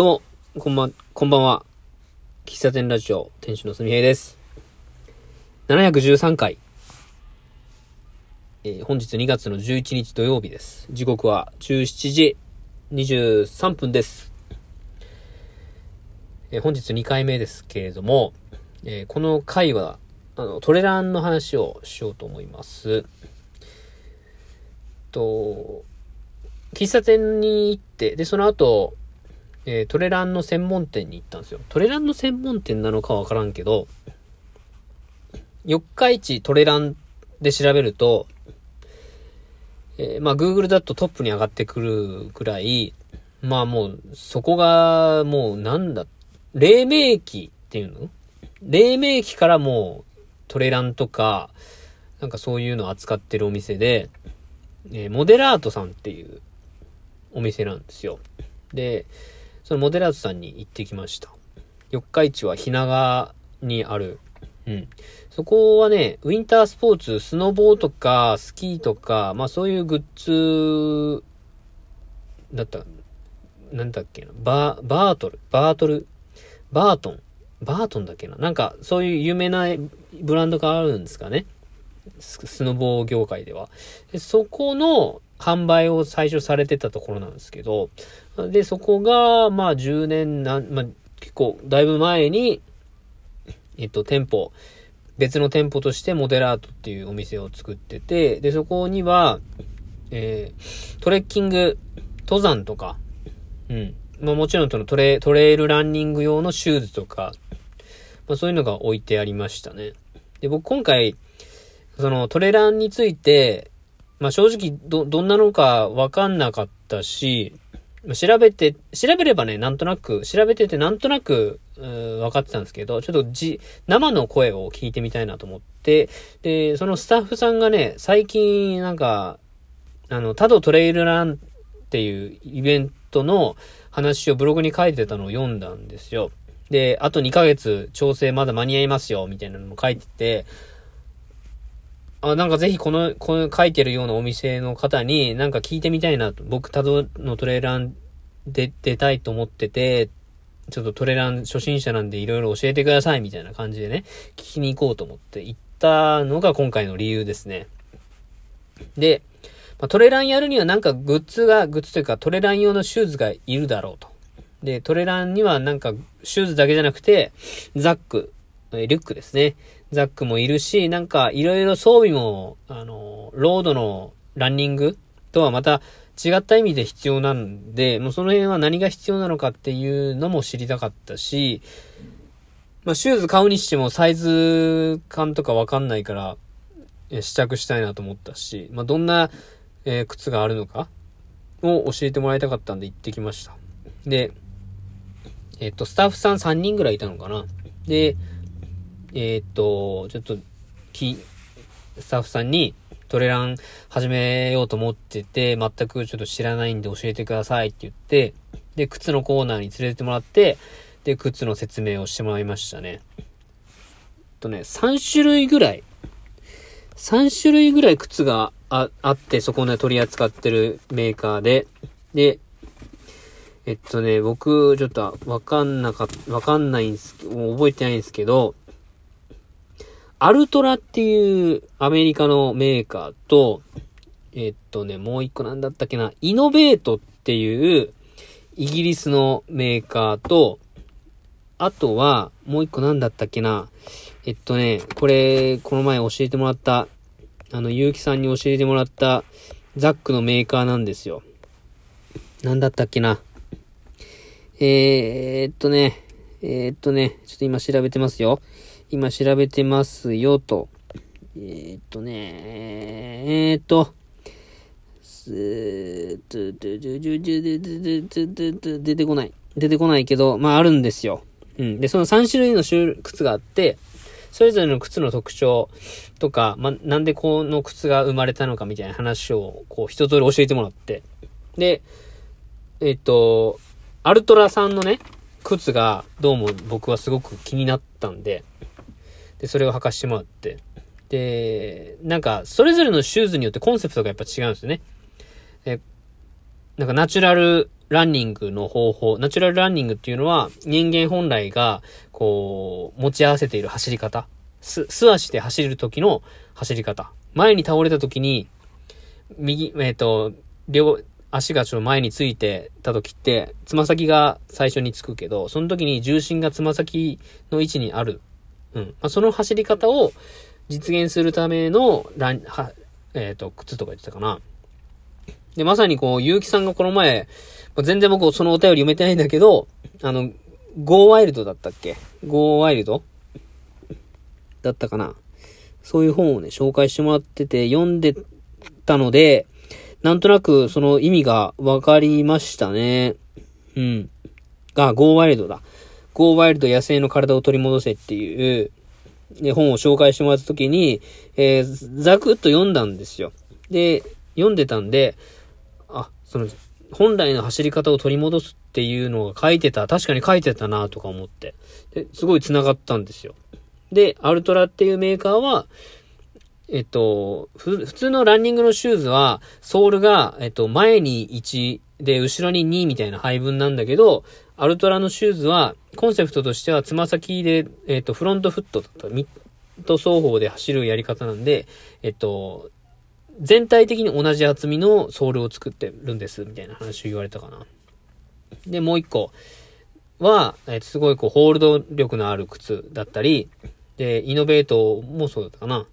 どうも、こんばん、こんばんは。喫茶店ラジオ、店主のすみへいです。713回。えー本日2月の11日土曜日です。時刻は17時23分です。えー本日2回目ですけれども、えーこの回は、あの、トレランの話をしようと思います。と、喫茶店に行って、で、その後、えートレランの専門店に行ったんですよ。トレランの専門店なのかわからんけど、四日市トレランで調べると、えーまあ Google だとトップに上がってくるぐらい、まあもう、そこがもうなんだ、黎明期っていうの？黎明期からもうトレランとか、なんかそういうのを扱ってるお店で、えーモデラートさんっていうお店なんですよ。で、そのモデラートさんに行ってきました。四日市はひながにある。うん。そこはね、ウィンタースポーツ、スノボーとか、スキーとか、まあそういうグッズ、だった、なんだっけな、バー、バートル、バートル、バートン、バートンだっけな。なんか、そういう有名なブランドがあるんですかね。ススノボー業界では。でそこの販売を最初されてたところなんですけど、で、そこが、まあ10年なん、まあ結構、だいぶ前に、えっと、店舗、別の店舗としてモデラートっていうお店を作ってて、で、そこには、えー、トレッキング、登山とか、うん。まあもちろんそのトレ、トレイルランニング用のシューズとか、まあそういうのが置いてありましたね。で、僕今回、そのトレランについて、まあ正直ど、どんなのかわかんなかったし、調べて、調べればね、なんとなく、調べててなんとなく、うー分かってたんですけど、ちょっとじ、生の声を聞いてみたいなと思って、で、そのスタッフさんがね、最近なんか、あの、タドトレイルランっていうイベントの話をブログに書いてたのを読んだんですよ。で、あと2ヶ月調整まだ間に合いますよ、みたいなのも書いてて、あ、なんかぜひこの、この書いてるようなお店の方になんか聞いてみたいなと。僕、タドのトレーランで出たいと思ってて、ちょっとトレラン初心者なんでいろいろ教えてくださいみたいな感じでね、聞きに行こうと思って行ったのが今回の理由ですね。で、まあ、トレランやるにはなんかグッズが、グッズというかトレラン用のシューズがいるだろうと。で、トレランにはなんかシューズだけじゃなくて、ザック、リュックですね。ザックもいるし、なんかいろいろ装備も、あの、ロードのランニングとはまた違った意味で必要なんで、もうその辺は何が必要なのかっていうのも知りたかったし、まあシューズ買うにしてもサイズ感とかわかんないから、試着したいなと思ったし、まあどんな、えー靴があるのかを教えてもらいたかったんで行ってきました。で、えっと、スタッフさん3人ぐらいいたのかな。で、えーっと、ちょっと、き、スタッフさんにトレラン始めようと思ってて、全くちょっと知らないんで教えてくださいって言って、で、靴のコーナーに連れてってもらって、で、靴の説明をしてもらいましたね。とね、3種類ぐらい、3種類ぐらい靴がああって、そこね、取り扱ってるメーカーで、で、えっとね、僕、ちょっとわかんなか、わかんないんす、覚えてないんですけど、アルトラっていうアメリカのメーカーと、えっとね、もう一個なんだったっけな、イノベートっていうイギリスのメーカーと、あとは、もう一個なんだったっけな、えっとね、これ、この前教えてもらった、あの、ゆうきさんに教えてもらったザックのメーカーなんですよ。なんだったっけな。えー、っとね、えー、っとね、ちょっと今調べてますよ。今調べてますよと。えー、っとね、えー、っと、出てこない。出てこないけど、まああるんですよ。うん。で、その3種類の靴があって、それぞれの靴の特徴とか、まあ、なんでこの靴が生まれたのかみたいな話を、こう、一通り教えてもらって。で、えっ、と、アルトラさんのね、靴が、どうも僕はすごく気になったんで、で、それを履かしてもらって。で、なんか、それぞれのシューズによってコンセプトがやっぱ違うんですよね。えなんかナチュラルランニングの方法、ナチュラルランニングっていうのは人間本来が、こう、持ち合わせている走り方。す、素足で走る時の走り方。前に倒れた時に、右、えっ、ー、と、両、足がちょっと前についてた時って、つま先が最初につくけど、その時に重心がつま先の位置にある。うん。まあ、その走り方を実現するためのラン、は、えっ、ー、と、靴とか言ってたかな。で、まさにこう、結城さんがこの前、全然僕そのお便り読めてないんだけど、あの、ゴーワイルドだったっけ？ゴーワイルド？だったかなそういう本をね、紹介してもらってて、読んでたので、なんとなくその意味がわかりましたね。うん。が、ゴーワイルドだ。ゴーワイルド野生の体を取り戻せっていう、ね、本を紹介してもらった時に、えー、ざくっと読んだんですよ。で、読んでたんで、あ、その、本来の走り方を取り戻すっていうのが書いてた、確かに書いてたなとか思って。で、すごい繋がったんですよ。で、アルトラっていうメーカーは、えっと、普通のランニングのシューズは、ソールが、えっと、前に1で、後ろに2みたいな配分なんだけど、アルトラのシューズは、コンセプトとしては、つま先で、えっと、フロントフットと、ミッド双方で走るやり方なんで、えっと、全体的に同じ厚みのソールを作ってるんです、みたいな話を言われたかな。で、もう一個は、えー、すごいこう、ホールド力のある靴だったり、で、イノベートもそうだったかな。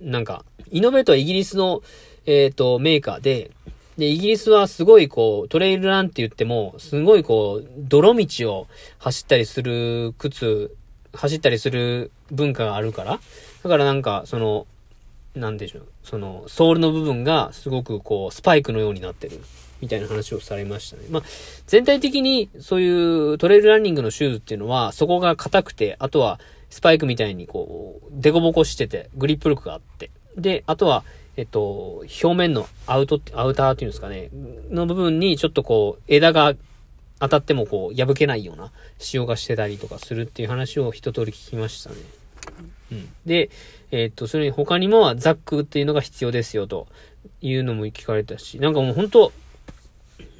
なんか、イノベートはイギリスの、えっ、ー、と、メーカーで、で、イギリスはすごいこう、トレイルランって言っても、すごいこう、泥道を走ったりする靴、走ったりする文化があるから、だからなんか、その、なんでしょう、その、ソールの部分がすごくこう、スパイクのようになってる。みたいな話をされましたね。まあ、全体的にそういうトレイルランニングのシューズっていうのは、そこが硬くて、あとはスパイクみたいにこう、デコボコしてて、グリップ力があって。で、あとは、えっと、表面のアウト、アウターっていうんですかね、の部分にちょっとこう、枝が当たってもこう、破けないような仕様がしてたりとかするっていう話を一通り聞きましたね。うん。で、え、っと、それに他にもザックっていうのが必要ですよというのも聞かれたし、なんかもう本当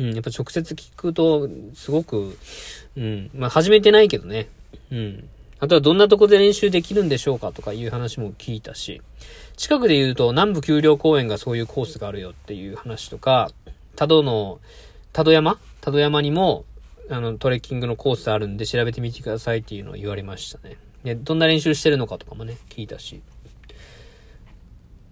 うん、やっぱ直接聞くと、すごく、うん、まあ始めてないけどね。うん。あとはどんなとこで練習できるんでしょうかとかいう話も聞いたし、近くで言うと南部丘陵公園がそういうコースがあるよっていう話とか、多度の、多度山？多度山にも、あの、トレッキングのコースあるんで調べてみてくださいっていうのを言われましたね。で、どんな練習してるのかとかもね、聞いたし。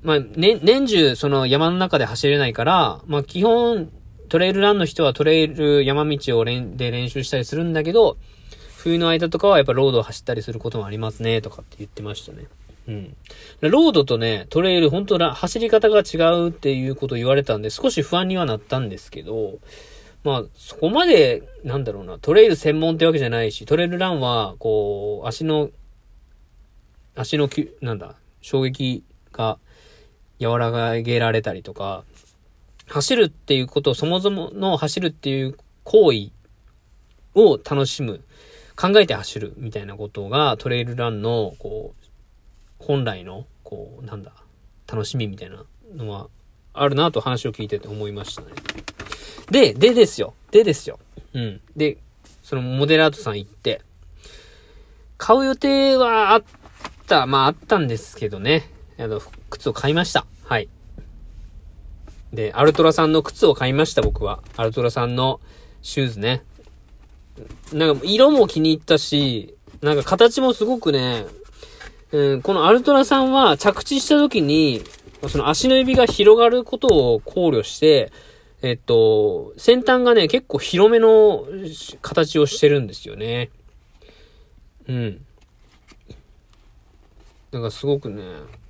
まあ、ね、年中、その山の中で走れないから、まあ、基本、トレイルランの人はトレイル山道を練で練習したりするんだけど、冬の間とかはやっぱロードを走ったりすることもありますね、とかって言ってましたね。うん。ロードとね、トレイル、本当走り方が違うっていうことを言われたんで、少し不安にはなったんですけど、まあ、そこまで、なんだろうな、トレイル専門ってわけじゃないし、トレイルランは、こう、足の、足のき、なんだ、衝撃が和らげられたりとか、走るっていうことを、そもそもの走るっていう行為を楽しむ、考えて走るみたいなことがトレイルランの、こう、本来の、こう、なんだ、楽しみみたいなのはあるなと話を聞いてて思いましたね。で、でですよ。でですよ。うん。で、そのモデラートさん行って、買う予定はあった、まああったんですけどね。あの、靴を買いました。はい。で、アルトラさんの靴を買いました、僕は。アルトラさんのシューズね。なんか、色も気に入ったし、なんか形もすごくね、うん、このアルトラさんは着地した時に、その足の指が広がることを考慮して、えっと、先端がね、結構広めの形をしてるんですよね。うん。なんかすごくね、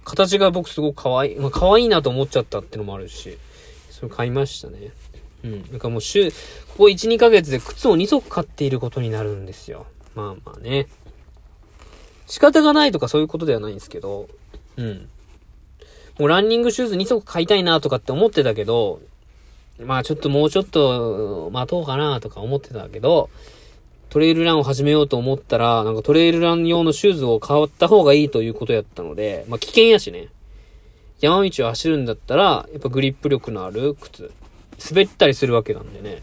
形が僕すごく可愛い、まあ可愛いなと思っちゃったってのもあるし、それ買いましたね。うん。なんかもう週、ここ1、2ヶ月で靴を2足買っていることになるんですよ。まあまあね。仕方がないとかそういうことではないんですけど、うん。もうランニングシューズ2足買いたいなとかって思ってたけど、まあちょっともうちょっと待とうかなとか思ってたけど、トレイルランを始めようと思ったら、なんかトレイルラン用のシューズを買った方がいいということやったので、まあ危険やしね。山道を走るんだったら、やっぱグリップ力のある靴滑ったりするわけなんでね。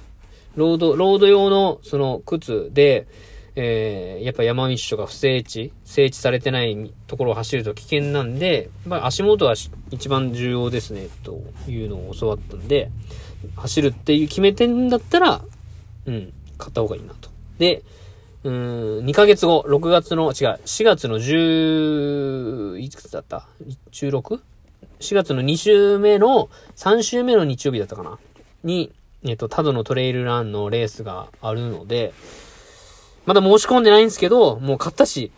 ロード、ロード用のその靴で、えー、やっぱ山道とか不整地、整地されてないところを走ると危険なんで、まあ足元は一番重要ですね、というのを教わったんで、走るっていう決めてんだったら、うん、買った方がいいなと。で、うん、2ヶ月後、6月の、違う、4月の10、いくつだった ?16?4 月の2週目の、3週目の日曜日だったかな？に、えっと、タドのトレイルランのレースがあるので、まだ申し込んでないんですけど、もう買ったし、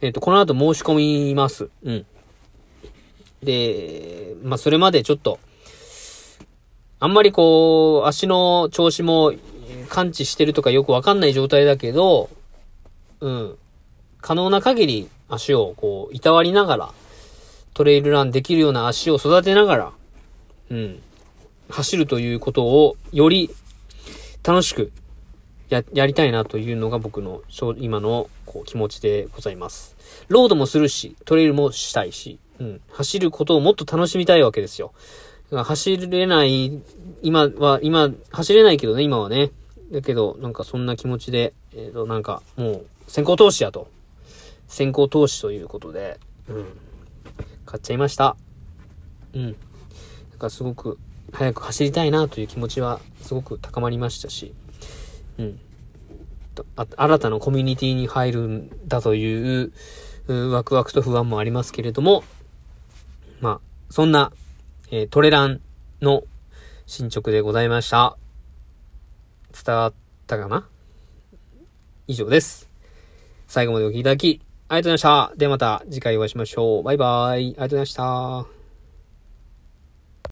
えっと、この後申し込みます。うん。で、まあ、それまでちょっと、あんまりこう、足の調子も感知してるとかよくわかんない状態だけど、うん。可能な限り足をこう、いたわりながら、トレイルランできるような足を育てながら、うん。走るということをより楽しくや、やりたいなというのが僕の今のこう気持ちでございます。ロードもするし、トレイルもしたいし、うん。走ることをもっと楽しみたいわけですよ。走れない、今は、今、走れないけどね、今はね。だけど、なんかそんな気持ちで、えっ、ー、と、なんかもう先行投資やと。先行投資ということで、うん。買っちゃいました。うん。なんかすごく早く走りたいなという気持ちはすごく高まりましたし、うん。新たなコミュニティに入るんだというワクワクと不安もありますけれども、まあ、そんな、えー、トレランの進捗でございました。伝わったかな？以上です。最後までお聴きいただき、ありがとうございました。ではまた次回お会いしましょう。バイバイ。ありがとうございました。